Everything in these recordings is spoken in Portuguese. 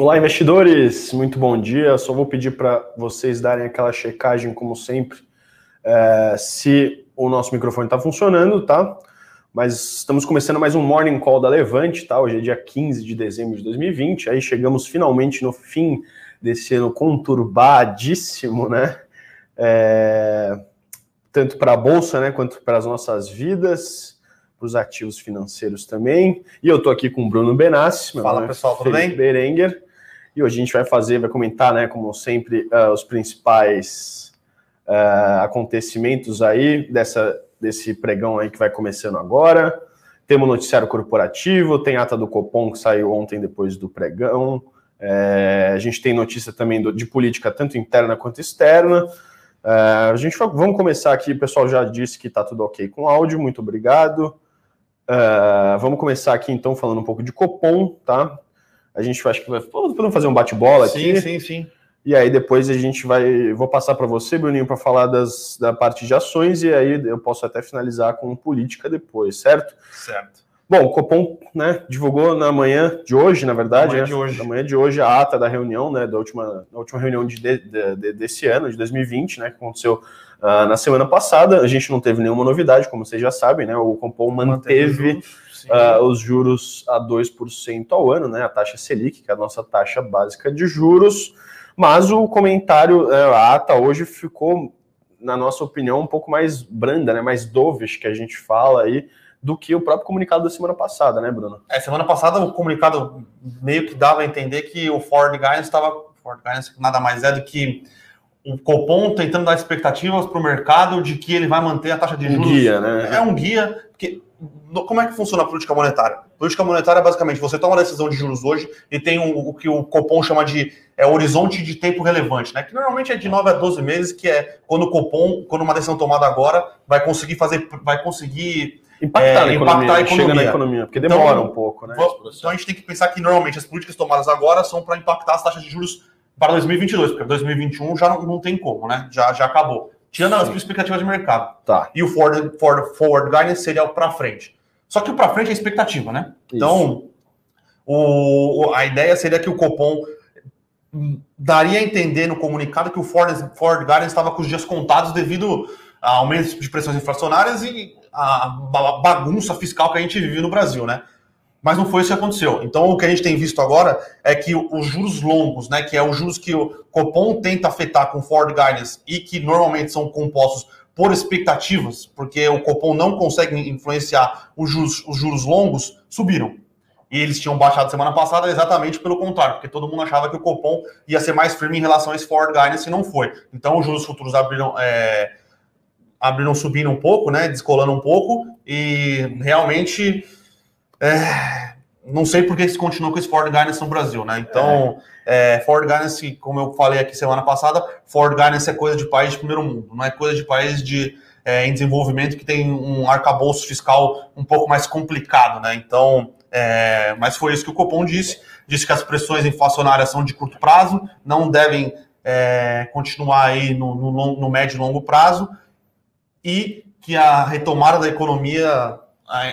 Olá, investidores! Muito bom dia. Só vou pedir para vocês darem aquela checagem, como sempre, é, se o nosso microfone está funcionando, tá? Mas estamos começando mais um Morning Call da Levante, tá? Hoje é dia 15 de dezembro de 2020. Aí chegamos finalmente no fim desse ano conturbadíssimo, né? É, tanto para a Bolsa, né, quanto para as nossas vidas para os ativos financeiros também. E eu estou aqui com o Bruno Benassi. Fala, pessoal, tudo Felipe bem? Berenguer. Hoje a gente vai fazer, vai comentar, né, como sempre, uh, os principais uh, acontecimentos aí dessa, desse pregão aí que vai começando agora. Temos noticiário corporativo, tem ata do Copom que saiu ontem depois do pregão. É, a gente tem notícia também do, de política tanto interna quanto externa. Uh, a gente vai, vamos começar aqui, o pessoal já disse que está tudo ok com áudio, muito obrigado. Uh, vamos começar aqui então falando um pouco de Copom, tá? A gente acho que vai podemos fazer um bate-bola aqui. Sim, sim, sim. E aí depois a gente vai, vou passar para você, Bruninho, para falar das, da parte de ações e aí eu posso até finalizar com política depois, certo? Certo. Bom, o Copom né, divulgou na manhã de hoje, na verdade, Na manhã né, de hoje. na manhã de hoje, a ata da reunião, né, da última, da última reunião de, de- de- desse ano, de 2020, né, que aconteceu ah, na semana passada. A gente não teve nenhuma novidade, como vocês já sabem, né, o Copom manteve os ah, os juros a 2% ao ano, né, a taxa Selic, que é a nossa taxa básica de juros, mas o comentário, eh, a ata hoje ficou, na nossa opinião, um pouco mais branda, né, mais dovish, que a gente fala aí, do que o próprio comunicado da semana passada, né, Bruno? É, semana passada o comunicado meio que dava a entender que o Ford Guidance estava. Ford Guidance nada mais é do que o Copom tentando dar expectativas para o mercado de que ele vai manter a taxa de Um juros. guia, né? É um guia, porque como é que funciona a política monetária? Política monetária é basicamente você toma uma decisão de juros hoje e tem um- o que o Copom chama de é, horizonte de tempo relevante, né? Que normalmente é de 9 a 12 meses, que é quando o Copom, quando uma decisão tomada agora, vai conseguir fazer, vai conseguir Impactar, É, na, impactar economia, a chega na economia. economia, porque Então, demora um pouco, né? Então a gente tem que pensar que normalmente as políticas tomadas agora são para impactar as taxas de juros para 2022, porque 2021 já não, não tem como, né? Já, já acabou. Tirando as expectativas de mercado. Tá. E o forward, forward, forward guidance seria o para frente. Só que o para frente é expectativa, né? Então, o, o- a ideia seria que o Copom daria a entender no comunicado que o forward, forward guidance estava com os dias contados devido a aumentos de pressões inflacionárias e a ba- bagunça fiscal que a gente vive no Brasil, né? Mas não foi isso que aconteceu. Então, o que a gente tem visto agora é que os juros longos, né, que é os juros que o Copom tenta afetar com forward guidance e que normalmente são compostos por expectativas, porque o Copom não consegue influenciar os juros, os juros longos, subiram. E eles tinham baixado semana passada exatamente pelo contrário, porque todo mundo achava que o Copom ia ser mais firme em relação a esse forward guidance e não foi. Então, os juros futuros abriram, é, abriram subindo um pouco, né, descolando um pouco, e realmente é, não sei por que se continuou com esse forward guidance no Brasil, né? Então, é, forward guidance, como eu falei aqui semana passada, forward guidance é coisa de país de primeiro mundo, não é coisa de país de, é, em desenvolvimento que tem um arcabouço fiscal um pouco mais complicado, né? Então, é, mas foi isso que o Copom disse, disse que as pressões inflacionárias são de curto prazo, não devem é, continuar aí no, no, no médio e longo prazo, e que a retomada da economia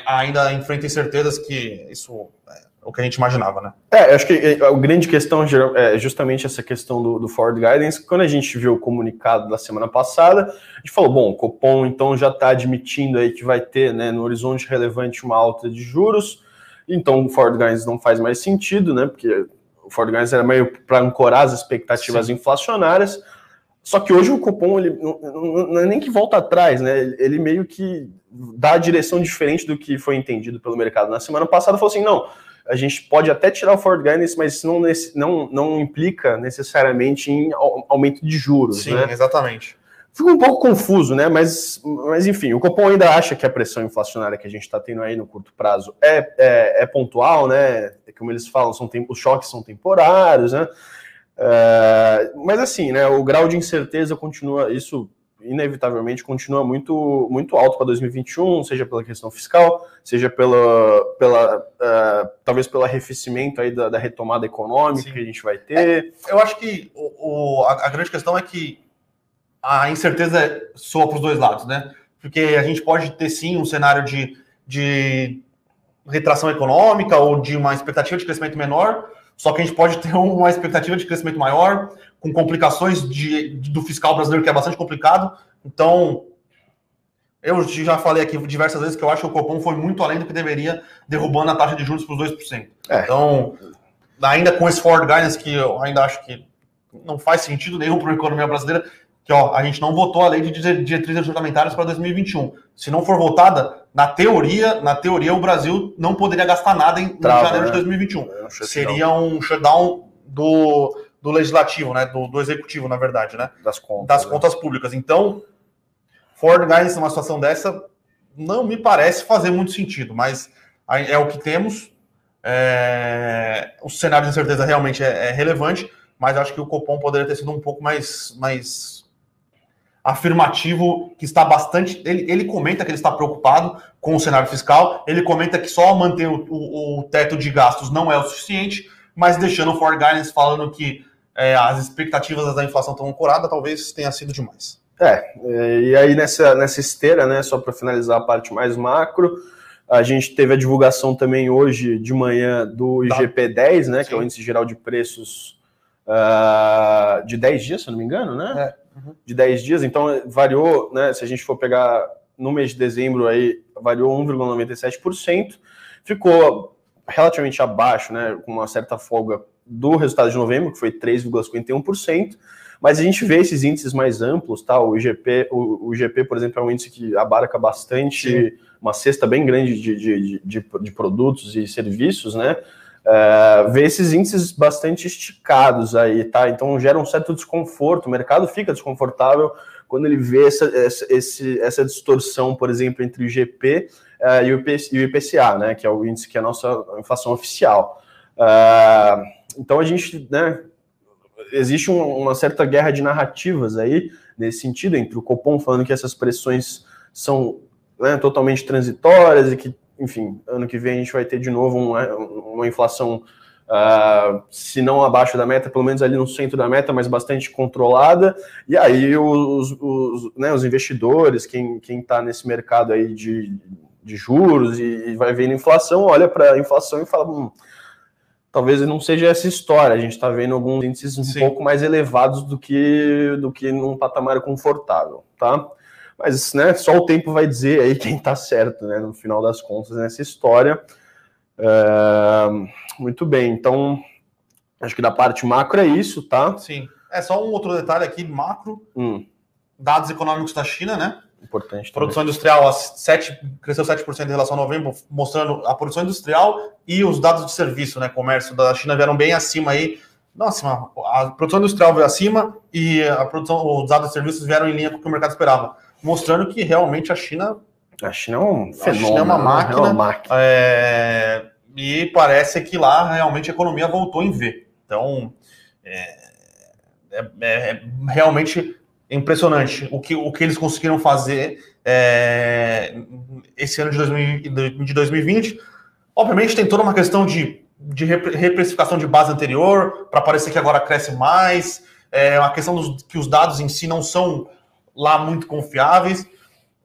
ainda enfrenta incertezas que isso é o que a gente imaginava, né? É, eu acho que é, a grande questão é justamente essa questão do, do forward guidance. Quando a gente viu o comunicado da semana passada, a gente falou, bom, o Copom então já está admitindo aí que vai ter, né, no horizonte relevante uma alta de juros. Então o forward guidance não faz mais sentido, né? Porque o forward guidance era meio para ancorar as expectativas inflacionárias. Só que hoje o Copom ele não, não- não é nem que volta atrás, né? Ele meio que dá a direção diferente do que foi entendido pelo mercado. Na semana passada falou assim, não, a gente pode até tirar o forward guidance, mas isso não, não, não implica necessariamente em au- aumento de juros, né? exatamente. Fica um pouco confuso, né? Mas, mas enfim, o Copom ainda acha que a pressão inflacionária que a gente está tendo aí no curto prazo é, é, é pontual, né? Como eles falam, são tem- os choques são temporários, né? É, mas assim, né? O grau de incerteza continua, isso inevitavelmente continua muito, muito alto para 2021, seja pela questão fiscal, seja pela, pela eh, talvez pelo arrefecimento aí da, da retomada econômica Sim. que a gente vai ter. Eu acho que o, o- a, a grande questão é que a incerteza soa para os dois lados, né? Porque a gente pode ter sim um cenário de, de retração econômica ou de uma expectativa de crescimento menor, Só que a gente pode ter uma expectativa de crescimento maior, com complicações de, do fiscal brasileiro, que é bastante complicado. Então, eu já falei aqui diversas vezes que eu acho que o Copom foi muito além do que deveria, derrubando a taxa de juros para os 2%. É. Então, ainda com esse forward guidance que eu ainda acho que não faz sentido nenhum para a economia brasileira, que ó, a gente não votou a lei de diretrizes orçamentárias para 2021. Se não for votada, na teoria, na teoria o Brasil não poderia gastar nada em, Trava, janeiro né? de 2021. É um Seria um shutdown do, do legislativo, né, do, do executivo, na verdade, né, das contas, das né? contas públicas. Então, Ford Guidance numa situação dessa não me parece fazer muito sentido, mas é o que temos. É... O cenário de incerteza realmente é, é relevante, mas acho que o Copom poderia ter sido um pouco mais, mais afirmativo que está bastante. Ele, ele comenta que ele está preocupado com o cenário fiscal, ele comenta que só manter o, o, o teto de gastos não é o suficiente, mas deixando o For Guidance falando que é, as expectativas da inflação estão ancoradas, talvez tenha sido demais. É, e aí nessa, nessa esteira, né, só para finalizar a parte mais macro, a gente teve a divulgação também hoje de manhã do IGP-10, né, Sim. que é o Índice Geral de Preços uh, de 10 dias, se não me engano, né? É uhum. de 10 dias, então variou, né? Se a gente for pegar no mês de dezembro aí, variou 1,97%, ficou relativamente abaixo, né? Com uma certa folga do resultado de novembro, que foi 3,51%. Mas a gente vê esses índices mais amplos, tá? O IGP, o, o IGP, por exemplo, é um índice que abarca bastante, Sim. uma cesta bem grande de, de, de, de, produtos e serviços, né? Uh, vê esses índices bastante esticados aí, tá? Então gera um certo desconforto, o mercado fica desconfortável quando ele vê essa, essa, esse, essa distorção, por exemplo, entre o IGP uh, e, o IPC, e, o IPCA, né? Que é o índice que é a nossa inflação oficial. Uh, então a gente, né? Existe um, uma certa guerra de narrativas aí, nesse sentido, entre o Copom falando que essas pressões são né, totalmente transitórias e que enfim, ano que vem a gente vai ter de novo uma, uma inflação, uh, se não abaixo da meta, pelo menos ali no centro da meta, mas bastante controlada. E aí os, os, né, os investidores, quem está nesse mercado aí de, de juros e, e vai vendo inflação, olha para a inflação e fala. Hum, talvez não seja essa história. A gente está vendo alguns índices um Sim. pouco mais elevados do que do que num patamar confortável, tá? Mas né, só o tempo vai dizer aí quem está certo, né, no final das contas, nessa história. É, muito bem, então acho que da parte macro é isso, tá? Sim. É só um outro detalhe aqui, macro. Hum. Dados econômicos da China, né? Importante. Produção também. industrial 7, cresceu 7% em relação a novembro, mostrando a produção industrial e os dados de serviço, né? Comércio da China vieram bem acima aí. Nossa, a produção industrial veio acima e a produção, os dados de serviços vieram em linha com o que o mercado esperava mostrando que realmente a China. A China é um fenômeno. A China é uma máquina. Né? É uma máquina. É, e parece que lá realmente a economia voltou em V. Então, é, é, é realmente impressionante o que, o que eles conseguiram fazer é, esse ano de, 2000, de 2020. Obviamente, tem toda uma questão de, de reprecificação de base anterior, para parecer que agora cresce mais. É uma questão dos, que os dados em si não são lá muito confiáveis,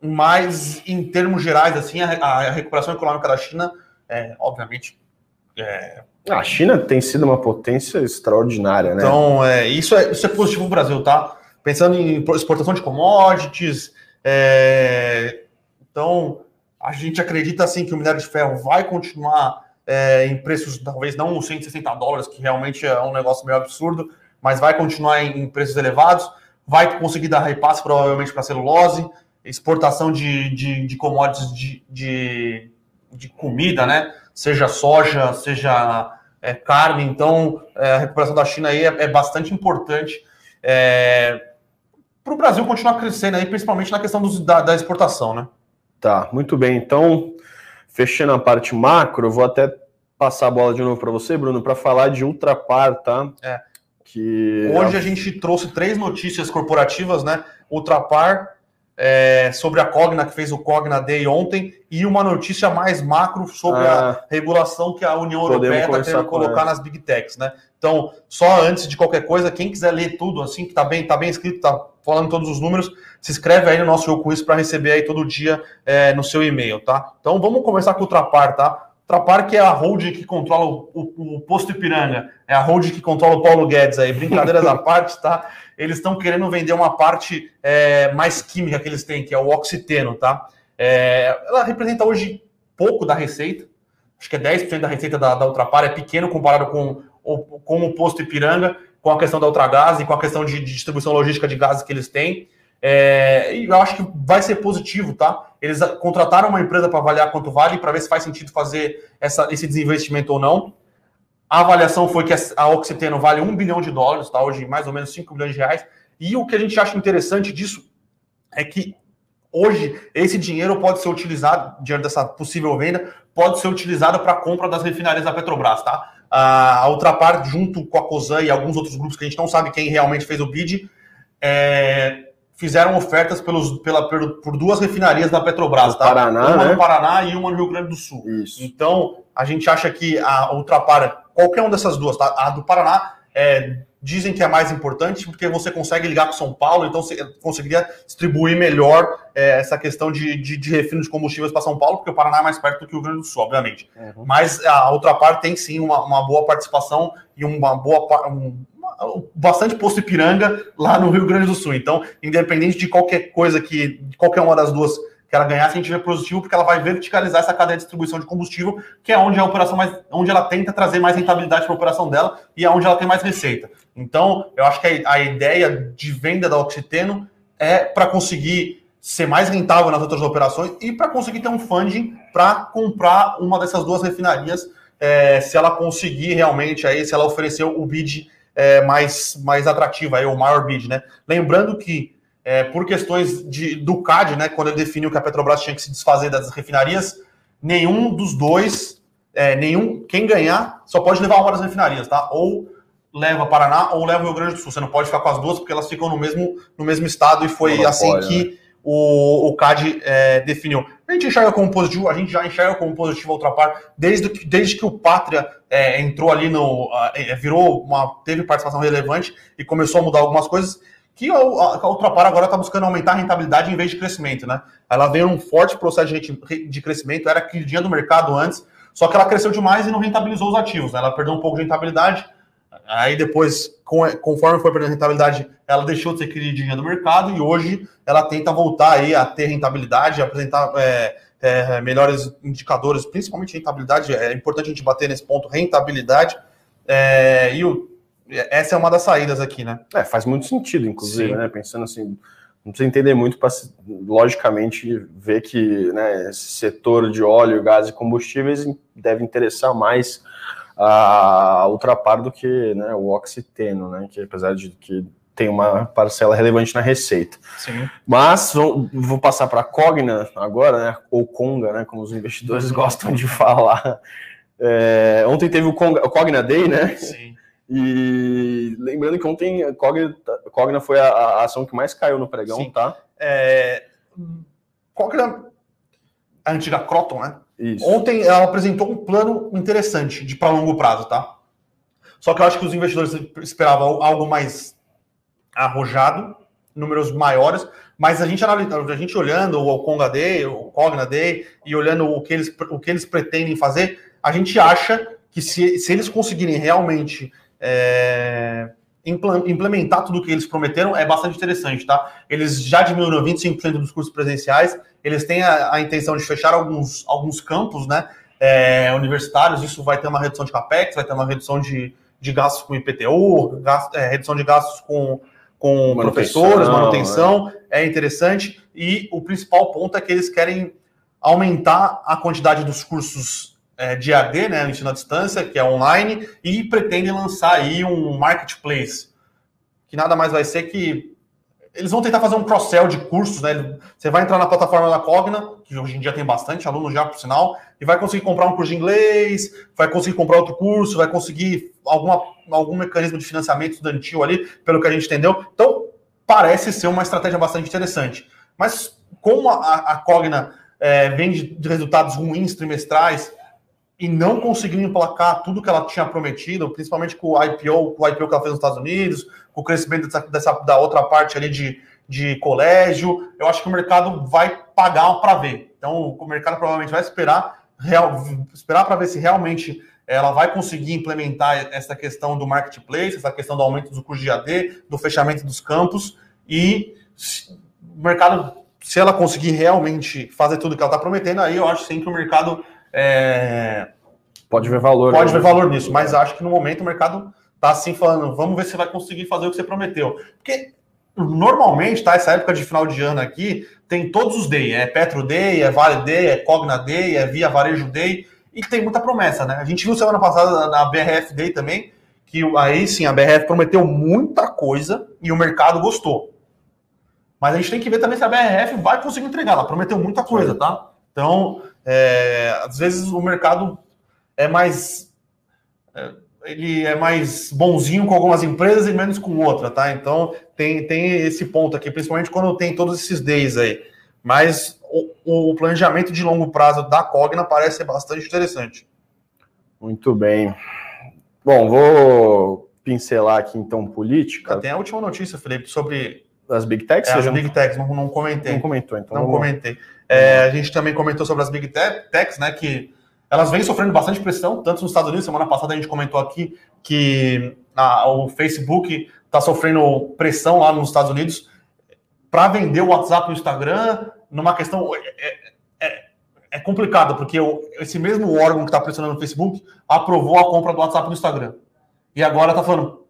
mas em termos gerais, assim, a, a recuperação econômica da China, é, obviamente. É... A China tem sido uma potência extraordinária, né? Então, é, isso, é, isso é positivo para o Brasil, tá? Pensando em exportação de commodities, é, então a gente acredita assim que o minério de ferro vai continuar é, em preços, talvez não 160 dólares, que realmente é um negócio meio absurdo, mas vai continuar em, em preços elevados vai conseguir dar repasse provavelmente para celulose, exportação de, de, de commodities de, de, de, comida, né? Seja soja, seja é, carne. Então, é, a recuperação da China aí é, é bastante importante é, para o Brasil continuar crescendo aí, principalmente na questão dos, da, da exportação, né? Tá, muito bem. Então, fechando a parte macro, eu vou até passar a bola de novo para você, Bruno, para falar de Ultrapar, tá? É que hoje a gente trouxe três notícias corporativas, né? Ultrapar é, sobre a Cogna que fez o Cogna Day ontem e uma notícia mais macro sobre ah, a regulação que a União Europeia está querendo colocar nas big techs, né? Então, só antes de qualquer coisa, quem quiser ler tudo assim, que tá bem, tá bem escrito, tá falando todos os números, se inscreve aí no nosso isso para receber aí todo dia é, no seu e-mail, tá? Então, vamos começar com o Ultrapar, tá? Ultrapar, que é a holding que controla o, o, o, posto Ipiranga, é a holding que controla o Paulo Guedes aí, brincadeiras à parte, tá? Eles estão querendo vender uma parte é, mais química que eles têm, que é o oxiteno, tá? É, ela representa hoje pouco da receita, acho que é 10% da receita da, da Ultrapar, é pequeno comparado com o, com o posto Ipiranga, com a questão da Ultragás e com a questão de, de distribuição logística de gases que eles têm. É, e eu acho que vai ser positivo, tá? Eles contrataram uma empresa para avaliar quanto vale, para ver se faz sentido fazer essa, esse desinvestimento ou não. A avaliação foi que a Oxiteno vale 1 bilhão de dólares, tá? Hoje mais ou menos 5 bilhões de reais. E o que a gente acha interessante disso é que hoje esse dinheiro pode ser utilizado, diante dessa possível venda, pode ser utilizado para a compra das refinarias da Petrobras, tá? A Ultrapar, junto com a COSAN e alguns outros grupos que a gente não sabe quem realmente fez o bid, é, fizeram ofertas pelos, pela, por duas refinarias da Petrobras, tá? Paraná, uma né? no Paraná e uma no Rio Grande do Sul. Isso. Então, a gente acha que a Ultrapar, qualquer uma dessas duas, tá? A do Paraná é, dizem que é mais importante porque você consegue ligar com São Paulo, então você conseguiria distribuir melhor é, essa questão de, de, de refino de combustíveis para São Paulo, porque o Paraná é mais perto do que o Rio Grande do Sul, obviamente. Uhum. Mas a Ultrapar tem sim uma, uma boa participação e uma boa um, bastante posto Ipiranga lá no Rio Grande do Sul. Então, independente de qualquer coisa que qualquer uma das duas que ela ganhasse, a gente vê positivo porque ela vai verticalizar essa cadeia de distribuição de combustível, que é onde a operação mais, onde ela tenta trazer mais rentabilidade para a operação dela e é onde ela tem mais receita. Então, eu acho que a, a ideia de venda da Oxiteno é para conseguir ser mais rentável nas outras operações e para conseguir ter um funding para comprar uma dessas duas refinarias, é, se ela conseguir realmente aí, se ela oferecer o bid é, mais, mais atrativa, aí, o maior bid, né? Lembrando que, é, por questões de, do CAD, né, quando ele definiu que a Petrobras tinha que se desfazer das refinarias, nenhum dos dois, é, nenhum, quem ganhar, só pode levar uma das refinarias, tá? Ou leva Paraná ou leva o Rio Grande do Sul. Você não pode ficar com as duas porque elas ficam no mesmo, no mesmo estado e foi assim que né? o, o CAD é, definiu. A gente enxerga como positivo, a gente já enxerga como positivo a outra parte, desde que, desde que o Pátria é, entrou ali no. É, virou uma. teve participação relevante e começou a mudar algumas coisas, que a, a Ultrapar agora está buscando aumentar a rentabilidade em vez de crescimento, né? Ela veio num forte processo de, de crescimento, era queridinha do mercado antes, só que ela cresceu demais e não rentabilizou os ativos, né? Ela perdeu um pouco de rentabilidade. Aí depois, conforme foi perdendo rentabilidade, ela deixou de ser queridinha do mercado e hoje ela tenta voltar aí a ter rentabilidade, apresentar é, é, melhores indicadores, principalmente rentabilidade. É importante a gente bater nesse ponto, rentabilidade. É, e o, essa é uma das saídas aqui, né? É, faz muito sentido, inclusive, Sim. né? Pensando assim, não precisa entender muito para, logicamente, ver que né, esse setor de óleo, gás e combustíveis deve interessar mais a Ultrapar do que né, o Oxiteno, né? Que apesar de que tem uma parcela relevante na receita. Sim. Mas vou, vou passar para a Cogna agora, né? Ou Conga, né? Como os investidores gostam de falar. É, ontem teve o, Conga, o Cogna Day, né? Sim. E lembrando que ontem a Cogna, Cogna foi a, a, ação que mais caiu no pregão, Sim. tá? É, Cogna, a antiga Croton, né? Isso. Ontem ela apresentou um plano interessante de para longo prazo, tá? Só que eu acho que os investidores esperavam algo mais arrojado, números maiores, mas a gente, a gente olhando o Conga Day, o Cogna Day, e olhando o que eles, o que eles pretendem fazer, a gente acha que se, se eles conseguirem realmente é, implementar tudo o que eles prometeram, é bastante interessante, tá? Eles já diminuíram 25% dos cursos presenciais, eles têm a, a, intenção de fechar alguns, alguns campos, né? É, universitários, isso vai ter uma redução de capex, vai ter uma redução de, de gastos com IPTU, gasto, é, redução de gastos com com manutenção, professores, manutenção, é. é interessante. E o principal ponto é que eles querem aumentar a quantidade dos cursos é, de AD, né, ensino à distância, que é online, e pretendem lançar aí um marketplace, que nada mais vai ser que eles vão tentar fazer um cross-sell de cursos, né? Você vai entrar na plataforma da Cogna, que hoje em dia tem bastante alunos já, por sinal, e vai conseguir comprar um curso de inglês, vai conseguir comprar outro curso, vai conseguir alguma, algum mecanismo de financiamento estudantil ali, pelo que a gente entendeu. Então, parece ser uma estratégia bastante interessante. Mas como a, a Cogna é, vem de, de resultados ruins trimestrais, e não conseguindo emplacar tudo que ela tinha prometido, principalmente com o IPO, com o IPO que ela fez nos Estados Unidos, com o crescimento dessa, dessa da outra parte ali de, de colégio, eu acho que o mercado vai pagar para ver. Então, o mercado provavelmente vai esperar real, esperar para ver se realmente ela vai conseguir implementar essa questão do marketplace, essa questão do aumento do custo de AD, do fechamento dos campos e o mercado, se ela conseguir realmente fazer tudo que ela está prometendo, aí eu acho sim que o mercado é... pode ver valor. Pode né? ver valor nisso, mas acho que no momento o mercado está assim falando, vamos ver se vai conseguir fazer o que você prometeu. Porque normalmente, tá? Essa época de final de ano aqui, tem todos os Day. É Petro Day, é Vale Day, é Cogna Day, é Via Varejo Day. E tem muita promessa, né? A gente viu semana passada na BRF Day também, que aí sim a BRF prometeu muita coisa e o mercado gostou. Mas a gente tem que ver também se a BRF vai conseguir entregar. Ela prometeu muita coisa, tá? Então, é, às vezes o mercado é mais. É, ele é mais bonzinho com algumas empresas e menos com outra, tá? Então tem, tem esse ponto aqui, principalmente quando tem todos esses days aí. Mas o, o planejamento de longo prazo da Cogna parece ser bastante interessante. Muito bem. Bom, vou pincelar aqui então política. Tem a última notícia, Felipe, sobre as Big Techs? É, as Big Techs, não, não comentei. Não comentou, então. Não vamos... comentei. É, a gente também comentou sobre as Big Techs, né? Que elas vêm sofrendo bastante pressão, tanto nos Estados Unidos, semana passada a gente comentou aqui que a, o Facebook está sofrendo pressão lá nos Estados Unidos para vender o WhatsApp e o Instagram, numa questão. É, é, é complicado, porque esse mesmo órgão que está pressionando o Facebook aprovou a compra do WhatsApp no Instagram. E agora está falando.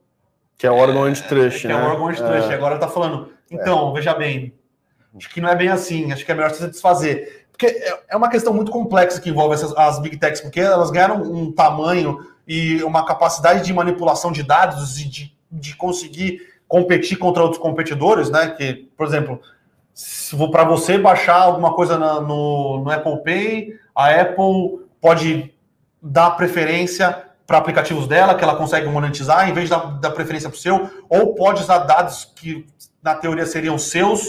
Que é o órgão antitrust, é, né? Que é o órgão antitrust. É. E agora está falando. Então, é. veja bem, acho que não é bem assim, acho que é melhor você desfazer. Porque é, é uma questão muito complexa que envolve essas, as big techs, porque elas ganharam um tamanho e uma capacidade de manipulação de dados e de, de conseguir competir contra outros competidores, né? Que, por exemplo, para você baixar alguma coisa na, no, no Apple Pay, a Apple pode dar preferência para aplicativos dela, que ela consegue monetizar, em vez de dar, dar preferência para o seu, ou pode usar dados que, na teoria, seriam seus,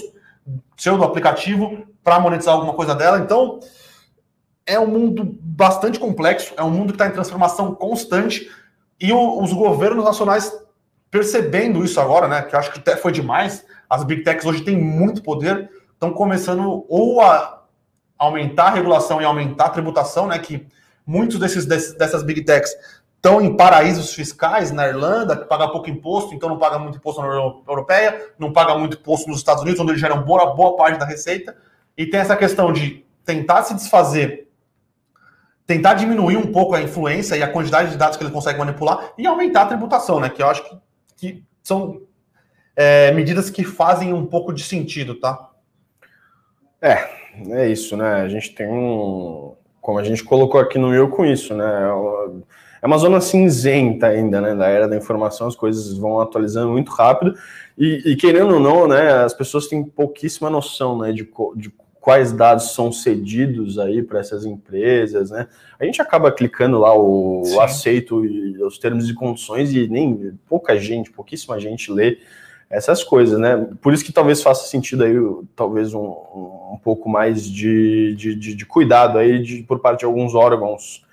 seu do aplicativo, para monetizar alguma coisa dela. Então, é um mundo bastante complexo, é um mundo que está em transformação constante e o, os governos nacionais percebendo isso agora, né? Que eu acho que até foi demais. As big techs hoje têm muito poder, estão começando ou a aumentar a regulação e aumentar a tributação, né? Que muitos desses, dessas big techs estão em paraísos fiscais na Irlanda, que paga pouco imposto, então não paga muito imposto na União Europeia, não paga muito imposto nos Estados Unidos, onde eles geram boa, boa parte da receita. E tem essa questão de tentar se desfazer, tentar diminuir um pouco a influência e a quantidade de dados que ele consegue manipular e aumentar a tributação, né? Que eu acho que, que são é, medidas que fazem um pouco de sentido, tá? É, é isso, né? A gente tem um. Como a gente colocou aqui no meu com isso, né? É uma zona cinzenta ainda, né? Da era da informação, as coisas vão atualizando muito rápido. E, e querendo ou não, né? As pessoas têm pouquíssima noção, né? De, de quais dados são cedidos aí para essas empresas, né? A gente acaba clicando lá o Sim. aceito e os termos e condições e nem pouca gente, pouquíssima gente lê essas coisas, né? Por isso que talvez faça sentido aí, talvez um, um pouco mais de, de, de, de cuidado aí de, por parte de alguns órgãos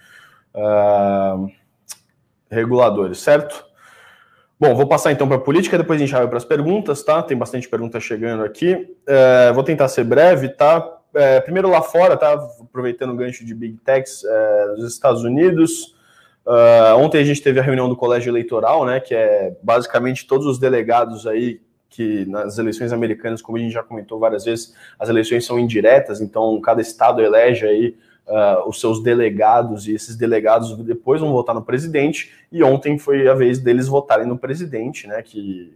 uh, reguladores, certo? Bom, vou passar então para a política, depois a gente vai para as perguntas, tá? Tem bastante pergunta chegando aqui. É, vou tentar ser breve, tá? É, primeiro lá fora, tá? Aproveitando o gancho de Big Techs é, dos Estados Unidos. Uh, ontem a gente teve a reunião do colégio eleitoral, né? Que é basicamente todos os delegados aí que nas eleições americanas, como a gente já comentou várias vezes, as eleições são indiretas, então cada estado elege aí uh, os seus delegados, e esses delegados depois vão votar no presidente, e ontem foi a vez deles votarem no presidente, né, que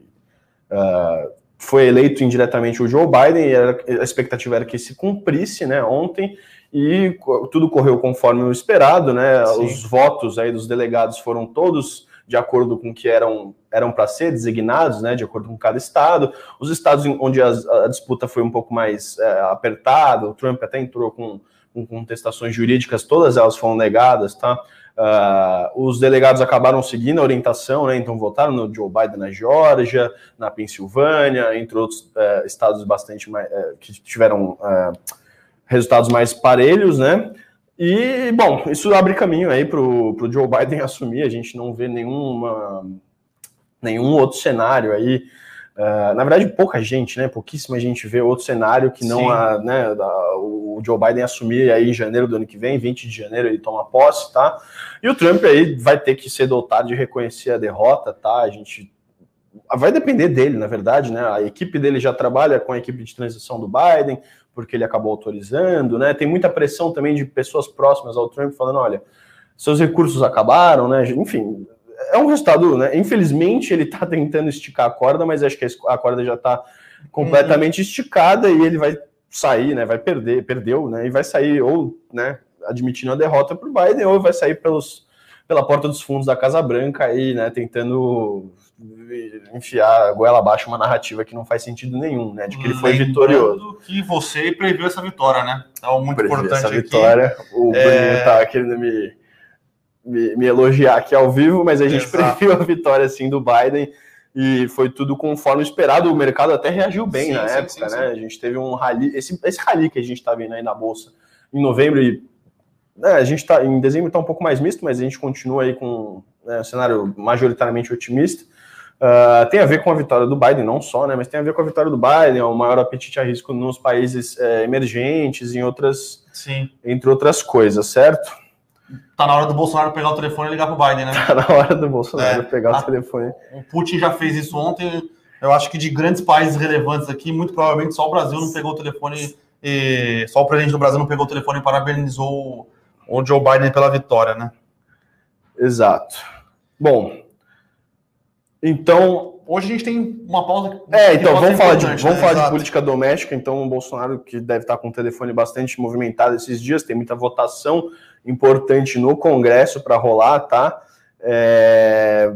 uh, foi eleito indiretamente o Joe Biden, e era, a expectativa era que se cumprisse, né, ontem, e tudo correu conforme o esperado, né, Sim. os votos aí dos delegados foram todos de acordo com o que eram eram para ser designados, né, de acordo com cada estado. Os estados onde a, a disputa foi um pouco mais é, apertada, o Trump até entrou com com contestações jurídicas, todas elas foram negadas, tá? Uh, os delegados acabaram seguindo a orientação, né? Então votaram no Joe Biden na Geórgia, na Pensilvânia, entre outros uh, estados bastante mais, uh, que tiveram é, resultados mais parelhos, né? E bom, isso abre caminho aí para o Joe Biden assumir. A gente não vê nenhuma, nenhum outro cenário aí Uh, na verdade, pouca gente, né? Pouquíssima gente vê outro cenário que não a, né, a, o o Joe Biden assumir aí em janeiro do ano que vem, 20 de janeiro ele toma posse, tá? E o Trump aí vai ter que ser dotado de reconhecer a derrota, tá? A gente vai depender dele, na verdade, né? A equipe dele já trabalha com a equipe de transição do Biden, porque ele acabou autorizando, né? Tem muita pressão também de pessoas próximas ao Trump falando, olha, seus recursos acabaram, né? Enfim, é um resultado, né? Infelizmente ele está tentando esticar a corda, mas acho que a corda já está completamente esticada e ele vai sair, né? Vai perder, perdeu, né? E vai sair ou, né? Admitindo a derrota para o Biden ou vai sair pelos, pela porta dos fundos da Casa Branca aí, né? Tentando enfiar goela abaixo uma narrativa que não faz sentido nenhum, né? De que ele foi Lembrando vitorioso. que você previu essa vitória, né? Então, muito Previ importante essa vitória. Aqui. O Bruninho é... tá querendo me, me, me, elogiar aqui ao vivo, mas a gente Exato. previu a vitória, assim, do Biden e foi tudo conforme esperado. O mercado até reagiu bem sim, na sim, época, sim, né? A gente teve um rally, esse, esse rally que a gente tá vendo aí na Bolsa em novembro e né, a gente tá, em dezembro está um pouco mais misto, mas a gente continua aí com né, um cenário majoritariamente otimista. Uh, tem a ver com a vitória do Biden, não só, né? Mas tem a ver com a vitória do Biden, o maior apetite a risco nos países é, emergentes, em outras, Sim. entre outras coisas, certo? Tá na hora do Bolsonaro pegar o telefone e ligar pro Biden, né? Tá na hora do Bolsonaro é, pegar a, o telefone. O Putin já fez isso ontem. Eu acho que de grandes países relevantes aqui, muito provavelmente só o Brasil não pegou o telefone, e, só o presidente do Brasil não pegou o telefone e parabenizou o Joe Biden pela vitória, né? Exato. Bom, então, hoje a gente tem uma pausa. É, então vamos falar, de, vamos né? falar de política doméstica. Então, o Bolsonaro, que deve estar com o telefone bastante movimentado esses dias, tem muita votação importante no Congresso para rolar, tá? É...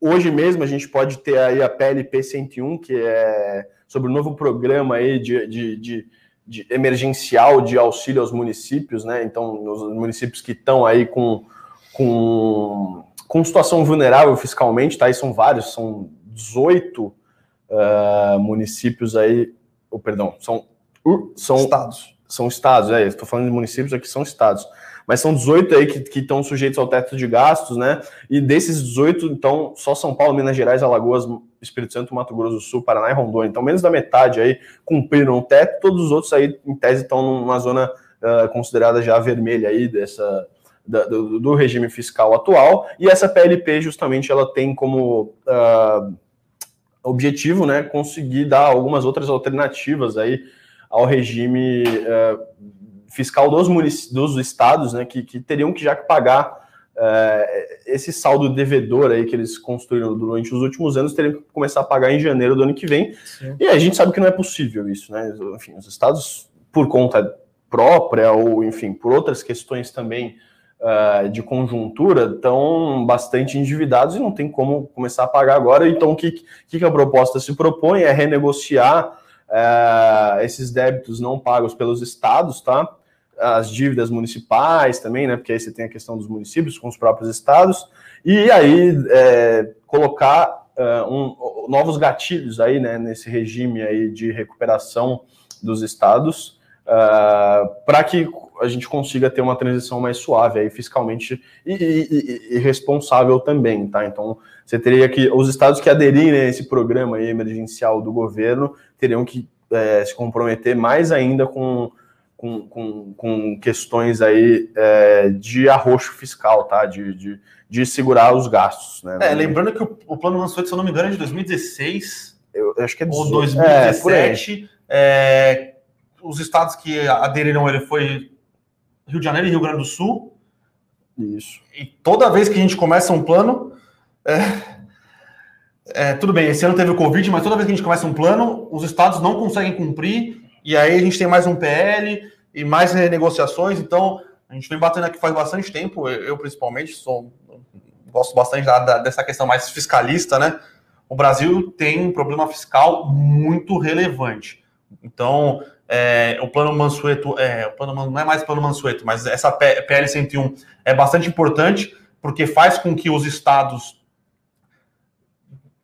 Hoje mesmo a gente pode ter aí a PLP 101, que é sobre o novo programa aí de, de, de, de emergencial de auxílio aos municípios, né? Então, os municípios que estão aí com, com com situação vulnerável fiscalmente, tá? E são vários, são 18 uh, eh, municípios aí, ou perdão, são, uh, são estados. São estados, é, estou falando de municípios aqui, são estados. Mas são 18 aí que estão sujeitos ao teto de gastos, né? E desses 18, então, só São Paulo, Minas Gerais, Alagoas, Espírito Santo, Mato Grosso do Sul, Paraná e Rondônia. Então, menos da metade aí cumpriram o teto, todos os outros aí, em tese, estão numa zona uh, considerada já vermelha aí dessa, do, do, regime fiscal atual, e essa PLP justamente ela tem como uh, objetivo né, conseguir dar algumas outras alternativas aí ao regime uh, fiscal dos, dos estados, né, que, que teriam que já pagar uh, esse saldo devedor aí que eles construíram durante os últimos anos, teriam que começar a pagar em janeiro do ano que vem. Sim. E a gente sabe que não é possível isso, né? Enfim, os estados, por conta própria ou, enfim, por outras questões também uh, de conjuntura estão bastante endividados e não tem como começar a pagar agora. Então, o que, que a proposta se propõe é renegociar uh, esses débitos não pagos pelos estados, tá? As dívidas municipais também, né? Porque aí você tem a questão dos municípios com os próprios estados, e aí é, colocar uh, um, novos gatilhos aí, né, nesse regime aí de recuperação dos estados, uh, para que a gente consiga ter uma transição mais suave aí fiscalmente e, e, e, responsável também, tá? Então você teria que os estados que aderirem a esse programa emergencial do governo teriam que é, se comprometer mais ainda com, com, com, com questões aí é, de arroxo fiscal, tá? De, de, de, segurar os gastos, né? É, lembrando que o, o plano Mansueto, se eu não me engano, é de 2016 eu, eu acho que é ou 2017. É, os estados que aderiram ele foi Rio de Janeiro e Rio Grande do Sul. Isso. E toda vez que a gente começa um plano, é, é, tudo bem, esse ano teve o Covid, mas toda vez que a gente começa um plano, os estados não conseguem cumprir, e aí a gente tem mais um PL e mais renegociações, então a gente vem batendo aqui faz bastante tempo, eu, principalmente sou, gosto bastante da, da, dessa questão mais fiscalista, né? O Brasil tem um problema fiscal muito relevante. Então, é, o plano Mansueto, é, o plano não é mais plano Mansueto, mas essa PL 101 é bastante importante porque faz com que os estados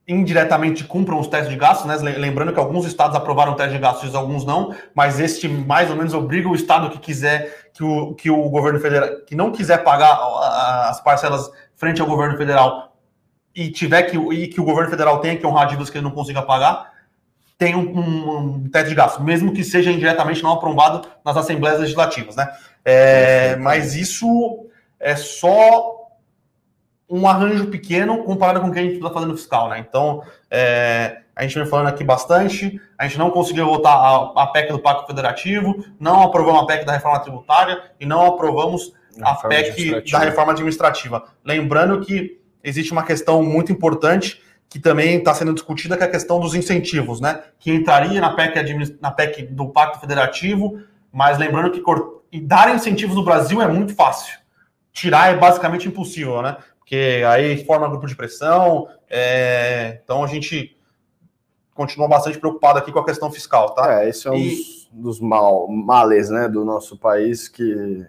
indiretamente cumpram os testes de gastos, né? Lembrando que alguns estados aprovaram o teste de gastos, alguns não, mas este mais ou menos obriga o estado que quiser que o, que o governo federal que não quiser pagar as parcelas frente ao governo federal e tiver que e que o governo federal tenha que honrar dívidas que ele não consiga pagar, tem um, um, um, teto de gastos, mesmo que seja indiretamente não aprovado nas assembleias legislativas, né? É, mas isso é só um arranjo pequeno comparado com o que a gente está fazendo fiscal, né? Então, é, a gente vem falando aqui bastante, a gente não conseguiu votar a, a PEC do Pacto Federativo, não aprovamos a PEC da reforma tributária e não aprovamos a, a PEC da reforma administrativa. Lembrando que existe uma questão muito importante que também está sendo discutida, que é a questão dos incentivos, né? Que entraria na PEC, na PEC do Pacto Federativo, mas lembrando que e dar incentivos no Brasil é muito fácil. Tirar é basicamente impossível, né? Porque aí forma grupo de pressão. É... Então a gente continua bastante preocupado aqui com a questão fiscal, tá? É, esse é um e... dos, dos mal, males, né, do nosso país que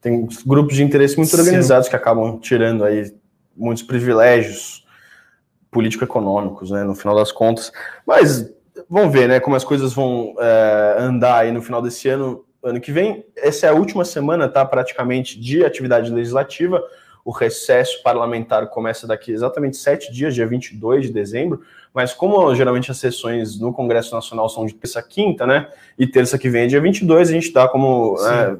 tem grupos de interesse muito Sim. organizados que acabam tirando aí muitos privilégios político-econômicos, né, no final das contas. Mas vamos ver, né, como as coisas vão é, andar aí no final desse ano, ano que vem. Essa é a última semana, tá, praticamente, de atividade legislativa. O recesso parlamentar começa daqui exatamente sete dias, dia 22 de dezembro. Mas como geralmente as sessões no Congresso Nacional são de terça quinta, né, e terça que vem é dia 22, a gente dá como... Né,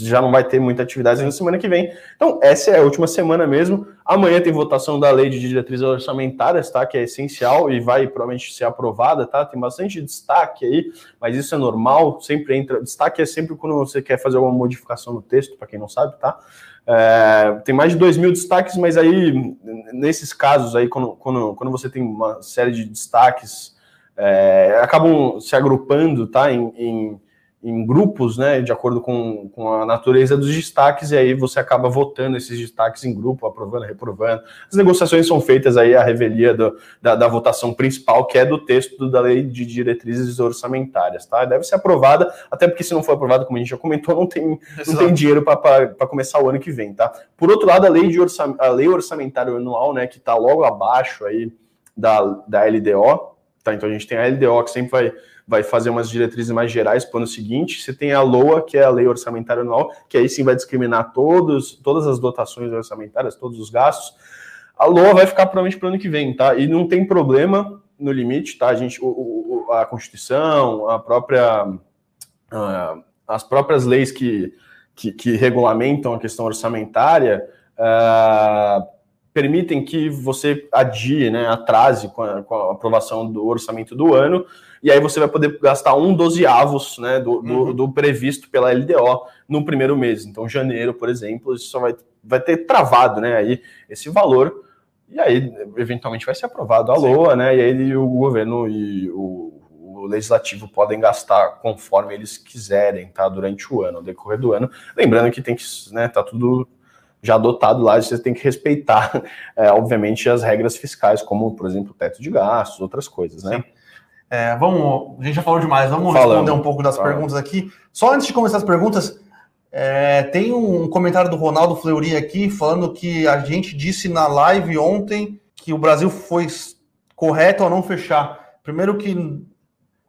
já não vai ter muita atividade na semana que vem. Então, essa é a última semana mesmo. Amanhã tem votação da lei de diretrizes orçamentárias, tá? Que é essencial e vai provavelmente ser aprovada, tá? Tem bastante destaque aí, mas isso é normal, sempre entra. Destaque é sempre quando você quer fazer alguma modificação no texto, para quem não sabe, tá? É, tem mais de 2 mil destaques, mas aí, nesses casos aí, quando, quando, quando você tem uma série de destaques, é, acabam se agrupando, tá? em, em em grupos, né, de acordo com, com a natureza dos destaques, e aí você acaba votando esses destaques em grupo, aprovando, reprovando. As negociações são feitas aí à revelia do, da, da, votação principal, que é do texto da lei de diretrizes orçamentárias, tá? Deve ser aprovada, até porque se não for aprovada, como a gente já comentou, não tem, não tem dinheiro para começar o ano que vem, tá? Por outro lado, a lei, de orçam, a lei orçamentária anual, né, que está logo abaixo aí da, da LDO, tá? Então a gente tem a LDO que sempre vai vai fazer umas diretrizes mais gerais para o ano seguinte. Você tem a LOA, que é a Lei Orçamentária Anual, que aí sim vai discriminar todos, todas as dotações orçamentárias, todos os gastos. A LOA vai ficar provavelmente para o ano que vem, tá? E não tem problema no limite, tá? A gente, o, o, a Constituição, a própria, uh, as próprias leis que, que, que, regulamentam a questão orçamentária uh, permitem que você adie, né, atrase com a, com a aprovação do orçamento do ano e aí você vai poder gastar um dozeavos né, do, uhum. do, previsto pela LDO no primeiro mês. Então, janeiro, por exemplo, isso só vai, vai ter travado né, aí esse valor, e aí, eventualmente, vai ser aprovado a LOA, né? E aí o governo e o, o legislativo podem gastar conforme eles quiserem, tá? Durante o ano, no decorrer do ano. Lembrando que tem que, né, tá tudo já adotado lá, você tem que respeitar, é, obviamente, as regras fiscais, como, por exemplo, teto de gastos, outras coisas, né? Sim. É, vamos, a gente já falou demais, vamos Falando. responder um pouco das Falando. perguntas aqui. Só antes de começar as perguntas, é, tem um comentário do Ronaldo Fleury aqui falando que a gente disse na live ontem que o Brasil foi correto ao não fechar. Primeiro que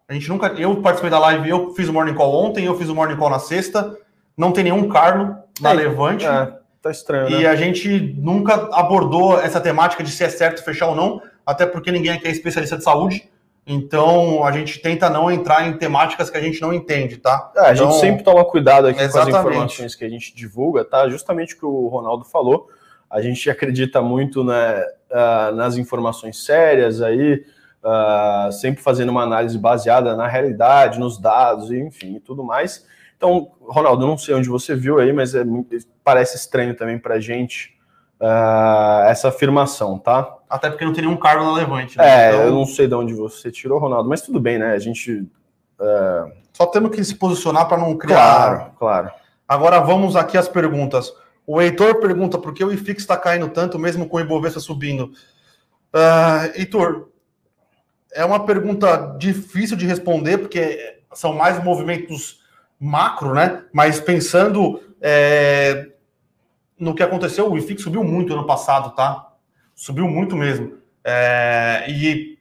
a gente nunca. Eu participei da live, eu fiz o Morning Call ontem, eu fiz o Morning Call na sexta. Não tem nenhum Carlo na é, Levante. É, tá estranho. E né? a gente nunca abordou essa temática de se é certo fechar ou não, até porque ninguém aqui é especialista de saúde. Então, a gente tenta não entrar em temáticas que a gente não entende, tá? É, a então, gente sempre toma cuidado aqui exatamente. com as informações que a gente divulga, tá? Justamente o que o Ronaldo falou. A gente acredita muito né, uh, nas informações sérias aí, uh, sempre fazendo uma análise baseada na realidade, nos dados, enfim, e tudo mais. Então, Ronaldo, não sei onde você viu aí, mas é, parece estranho também para a gente uh, essa afirmação, tá? Até porque não tem nenhum cargo na Levante. Né? É, então... eu não sei de onde você tirou, Ronaldo, mas tudo bem, né? A gente. Uh... Só temos que se posicionar para não criar. Claro, claro. Agora vamos aqui às perguntas. O Heitor pergunta por que o IFIX está caindo tanto, mesmo com o Ibovespa subindo. Uh, Heitor, é uma pergunta difícil de responder, porque são mais movimentos macro, né? Mas pensando é, no que aconteceu, o IFIX subiu muito ano passado, tá? Subiu muito mesmo. É, e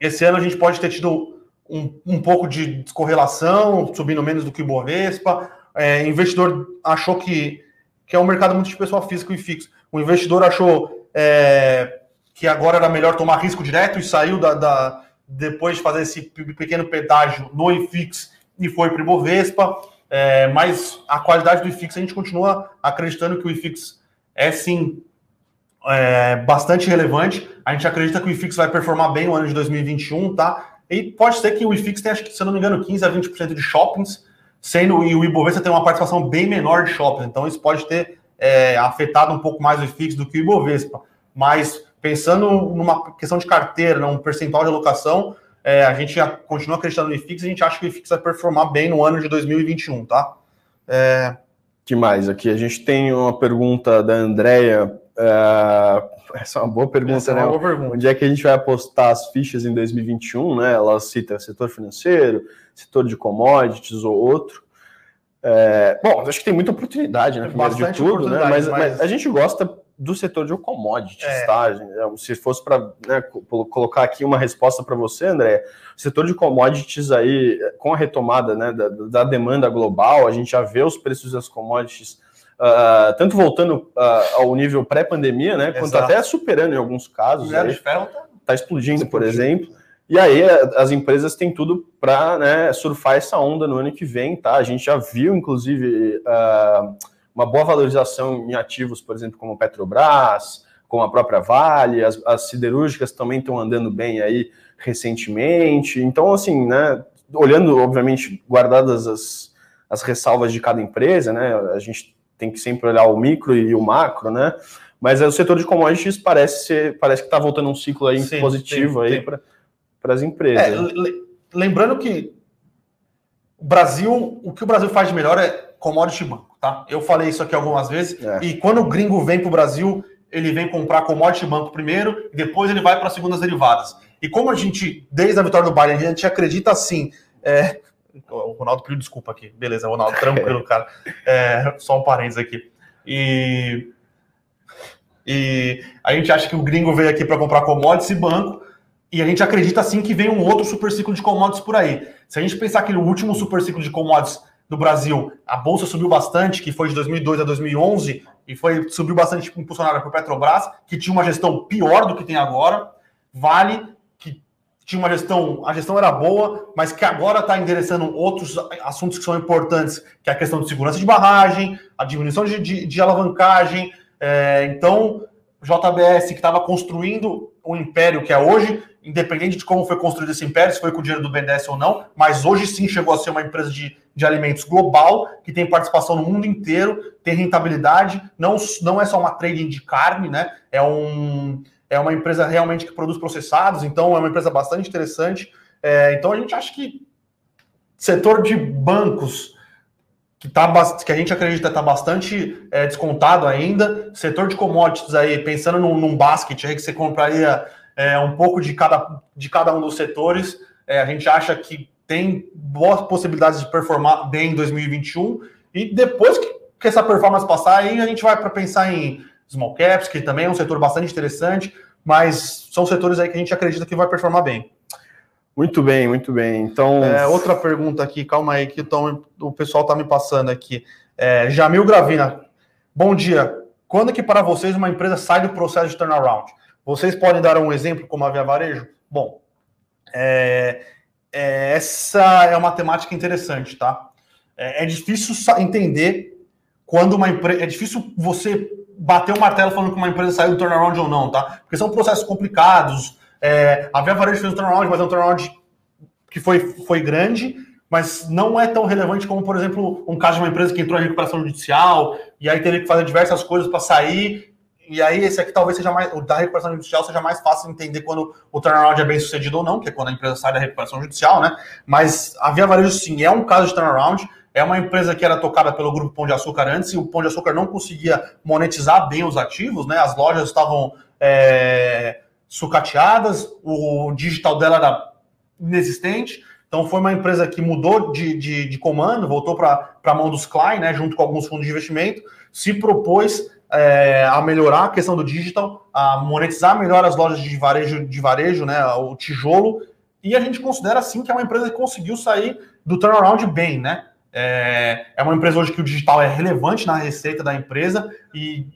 esse ano a gente pode ter tido um, um pouco de descorrelação, subindo menos do que o Bovespa. É, investidor achou que, que é um mercado muito de pessoa física e fixo. O investidor achou é, que agora era melhor tomar risco direto e saiu da, da, depois de fazer esse pequeno pedágio no IFIX e foi para o Ibovespa. É, mas a qualidade do IFIX, a gente continua acreditando que o IFIX é sim é, bastante relevante. A gente acredita que o IFIX vai performar bem no ano de 2021, tá? E pode ser que o IFIX tenha, acho que, se eu não me engano, 15 a 20% de shoppings, sendo e o Ibovespa tem uma participação bem menor de shoppings. Então, isso pode ter é, afetado um pouco mais o IFIX do que o Ibovespa. Mas pensando numa questão de carteira, num percentual de alocação, é, a gente continua acreditando no IFIX, a gente acha que o IFIX vai performar bem no ano de 2021, tá? É... que mais? Aqui a gente tem uma pergunta da Andrea. É... Essa é uma boa pergunta, Essa né? É uma boa pergunta. Onde é que a gente vai apostar as fichas em 2021, né? Ela cita setor financeiro, setor de commodities ou outro. É... Bom, acho que tem muita oportunidade, né? Primeiro de tudo, né? Mas, mas... mas a gente gosta do setor de commodities, é. tá? É, se fosse para né, colocar aqui uma resposta para você, André, o setor de commodities aí, com a retomada né, da, da demanda global, a gente já vê os preços das commodities uh, tanto voltando uh, ao nível pré-pandemia, né, quanto até superando em alguns casos. Aí, tá, tá explodindo, por exemplo. E aí as empresas têm tudo para né, surfar essa onda no ano que vem, tá? A gente já viu, inclusive, uh, uma boa valorização em ativos, por exemplo, como Petrobras, como a própria Vale, as, as siderúrgicas também estão andando bem aí recentemente. Então, assim, né, olhando, obviamente, guardadas as, as ressalvas de cada empresa, né, a gente tem que sempre olhar o micro e o macro, né, mas o setor de commodities parece ser, parece que está voltando um ciclo aí sim, positivo aí para as empresas. É, lembrando que o Brasil, o que o Brasil faz de melhor é commodity banco tá? Eu falei isso aqui algumas vezes. É. E quando o gringo vem para o Brasil, ele vem comprar commodity banco primeiro, e depois ele vai para as segundas derivadas. E como a gente, desde a vitória do Bayern, a gente acredita assim. É... O Ronaldo pediu desculpa aqui. Beleza, Ronaldo, tranquilo, cara. É, só um parênteses aqui. E, e a gente acha que o gringo veio aqui para comprar commodities e banco. E a gente acredita sim que vem um outro super ciclo de commodities por aí. Se a gente pensar que o último super ciclo de commodities do Brasil, a bolsa subiu bastante, que foi de 2002 a 2011, e foi subiu bastante impulsionada por Petrobras, que tinha uma gestão pior do que tem agora. Vale, que tinha uma gestão, a gestão era boa, mas que agora está endereçando outros assuntos que são importantes, que é a questão de segurança de barragem, a diminuição de, de, de alavancagem. É, então, JBS, que estava construindo o império que é hoje, independente de como foi construído esse império, se foi com o dinheiro do BNDES ou não, mas hoje sim chegou a ser uma empresa de, de alimentos global, que tem participação no mundo inteiro, tem rentabilidade, não, não é só uma trading de carne, né? É, um, é uma empresa realmente que produz processados, então é uma empresa bastante interessante. É, então a gente acha que setor de bancos, que, tá, que a gente acredita está bastante é, descontado ainda, setor de commodities aí, pensando num, num basket aí que você compraria é, um pouco de cada, de cada um dos setores. É, a gente acha que tem boas possibilidades de performar bem em 2021 e depois que, que essa performance passar, aí a gente vai para pensar em small caps, que também é um setor bastante interessante, mas são setores aí que a gente acredita que vai performar bem. Muito bem, muito bem. Então, é, outra pergunta aqui, calma aí, que o pessoal está me passando aqui. É, Jamil Gravina, bom dia. Quando que para vocês uma empresa sai do processo de turnaround? Vocês podem dar um exemplo como a Via Varejo? Bom, é, é, essa é uma temática interessante, tá? É, é difícil entender quando uma empresa. É difícil você bater o um martelo falando que uma empresa saiu do turnaround ou não, tá? Porque são processos complicados. É, a Via Varejo fez um turnaround, mas é um turnaround que foi, foi grande, mas não é tão relevante como, por exemplo, um caso de uma empresa que entrou em recuperação judicial e aí teve que fazer diversas coisas para sair e aí, esse aqui talvez seja mais. O da recuperação judicial seja mais fácil de entender quando o turnaround é bem sucedido ou não, que é quando a empresa sai da recuperação judicial, né? Mas a Via Varejo, sim, é um caso de turnaround. É uma empresa que era tocada pelo grupo Pão de Açúcar antes e o Pão de Açúcar não conseguia monetizar bem os ativos, né? As lojas estavam é, sucateadas, o digital dela era inexistente. Então foi uma empresa que mudou de, de, de comando, voltou para a mão dos Klein, né, junto com alguns fundos de investimento, se propôs é, a melhorar a questão do digital, a monetizar melhor as lojas de varejo, de varejo, né, o tijolo, e a gente considera sim que é uma empresa que conseguiu sair do turnaround bem, né? É, é uma empresa hoje que o digital é relevante na receita da empresa e.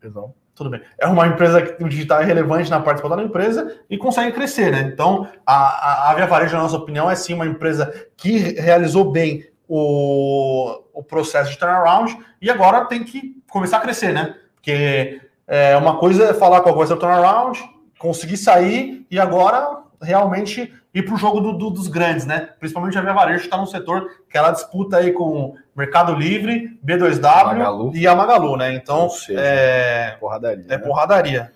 Perdão. tudo bem. É uma empresa que o digital é relevante na participação da empresa e consegue crescer, né? Então, a, a Via Varejo, na nossa opinião, é sim uma empresa que realizou bem o, o processo de turnaround e agora tem que começar a crescer, né? Porque é, uma coisa é falar qual vai ser o turnaround, conseguir sair e agora realmente ir para o jogo do, do, dos grandes, né? Principalmente a Via Varejo está num setor que ela disputa aí com Mercado Livre, B2W Magalu. e a Magalu, né? Então seja, é porradaria. É né? porradaria.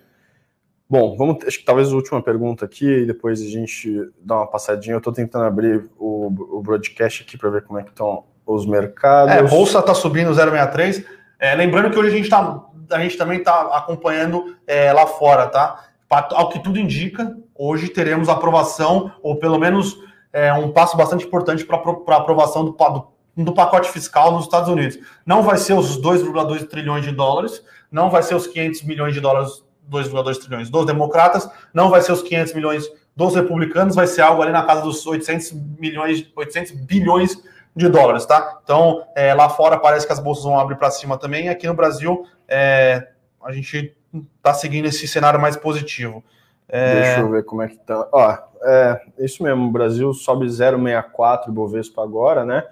Bom, vamos. Acho que talvez a última pergunta aqui e depois a gente dá uma passadinha. Eu estou tentando abrir o, o broadcast aqui para ver como é que estão os mercados. É, bolsa está subindo 0,63. É, lembrando que hoje a gente tá, a gente também está acompanhando é, lá fora, tá? Ao que tudo indica, hoje teremos aprovação, ou pelo menos é, um passo bastante importante para a aprovação do, do, do, pacote fiscal nos Estados Unidos. Não vai ser os 2,2 trilhões de dólares, não vai ser os 500 milhões de dólares, 2,2 trilhões dos democratas, não vai ser os 500 milhões dos republicanos, vai ser algo ali na casa dos 800 milhões, 800 bilhões de dólares, tá? Então, é, lá fora parece que as bolsas vão abrir para cima também. Aqui no Brasil, é, a gente está seguindo esse cenário mais positivo. É... Deixa eu ver como é que tá. Ó, é isso mesmo, o Brasil sobe 0,64 Bovespa agora, né?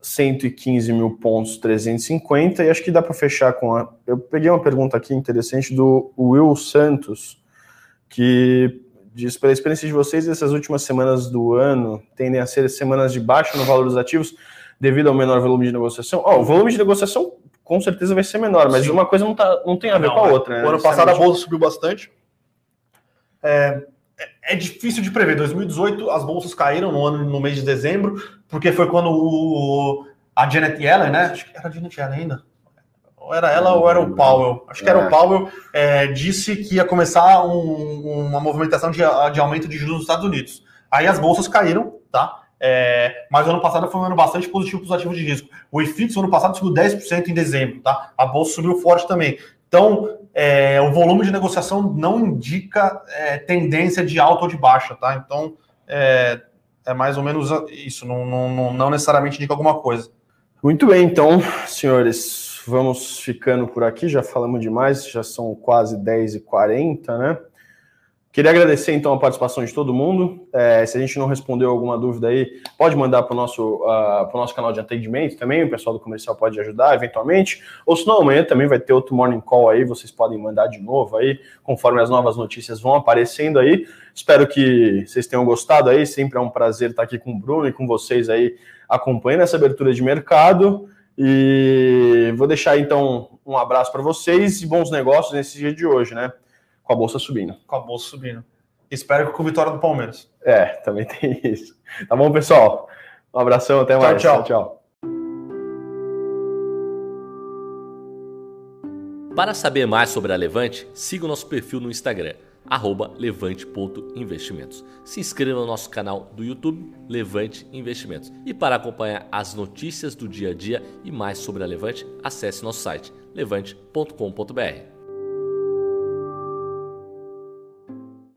115 mil pontos, 350, e acho que dá para fechar com a. Eu peguei uma pergunta aqui interessante do Will Santos, que diz: pela experiência de vocês, essas últimas semanas do ano tendem a ser semanas de baixa no valor dos ativos devido ao menor volume de negociação? Ó, o volume de negociação com certeza vai ser menor, mas Sim. uma coisa não, tá, não tem a ver não, com a outra. Né? O ano passado a bolsa subiu bastante. É, é, é difícil de prever. 2018 as bolsas caíram no ano no mês de dezembro, porque foi quando o, a Janet Yellen, né? Acho que era a Janet Yellen ainda. Ou era ela ou era o Powell? Acho que era o é. Powell, é, disse que ia começar um, uma movimentação de, de aumento de juros nos Estados Unidos. Aí as bolsas caíram, tá? É, mas o ano passado foi um ano bastante positivo para os ativos de risco. O IFIX, no ano passado, subiu 10% em dezembro, tá? A bolsa subiu forte também. Então, é, o volume de negociação não indica é, tendência de alta ou de baixa, tá? Então, é, é mais ou menos isso, não, não, não necessariamente indica alguma coisa. Muito bem, então, senhores, vamos ficando por aqui, já falamos demais, já são quase 10h40, né? Queria agradecer então a participação de todo mundo. É, se a gente não respondeu alguma dúvida aí, pode mandar para o nosso, uh, nosso canal de atendimento também, o pessoal do comercial pode ajudar eventualmente. Ou se não, amanhã também vai ter outro morning call aí, vocês podem mandar de novo aí, conforme as novas notícias vão aparecendo aí. Espero que vocês tenham gostado aí, sempre é um prazer estar aqui com o Bruno e com vocês aí acompanhando essa abertura de mercado. E vou deixar então um abraço para vocês e bons negócios nesse dia de hoje, né? Com a bolsa subindo. Com a bolsa subindo. Espero que com a vitória do Palmeiras. É, também tem isso. Tá bom, pessoal? Um abração, até mais. Tchau, tchau. tchau. Para saber mais sobre a Levante, siga o nosso perfil no Instagram, levante.investimentos. Se inscreva no nosso canal do YouTube, Levante Investimentos. E para acompanhar as notícias do dia a dia e mais sobre a Levante, acesse nosso site levante.com.br.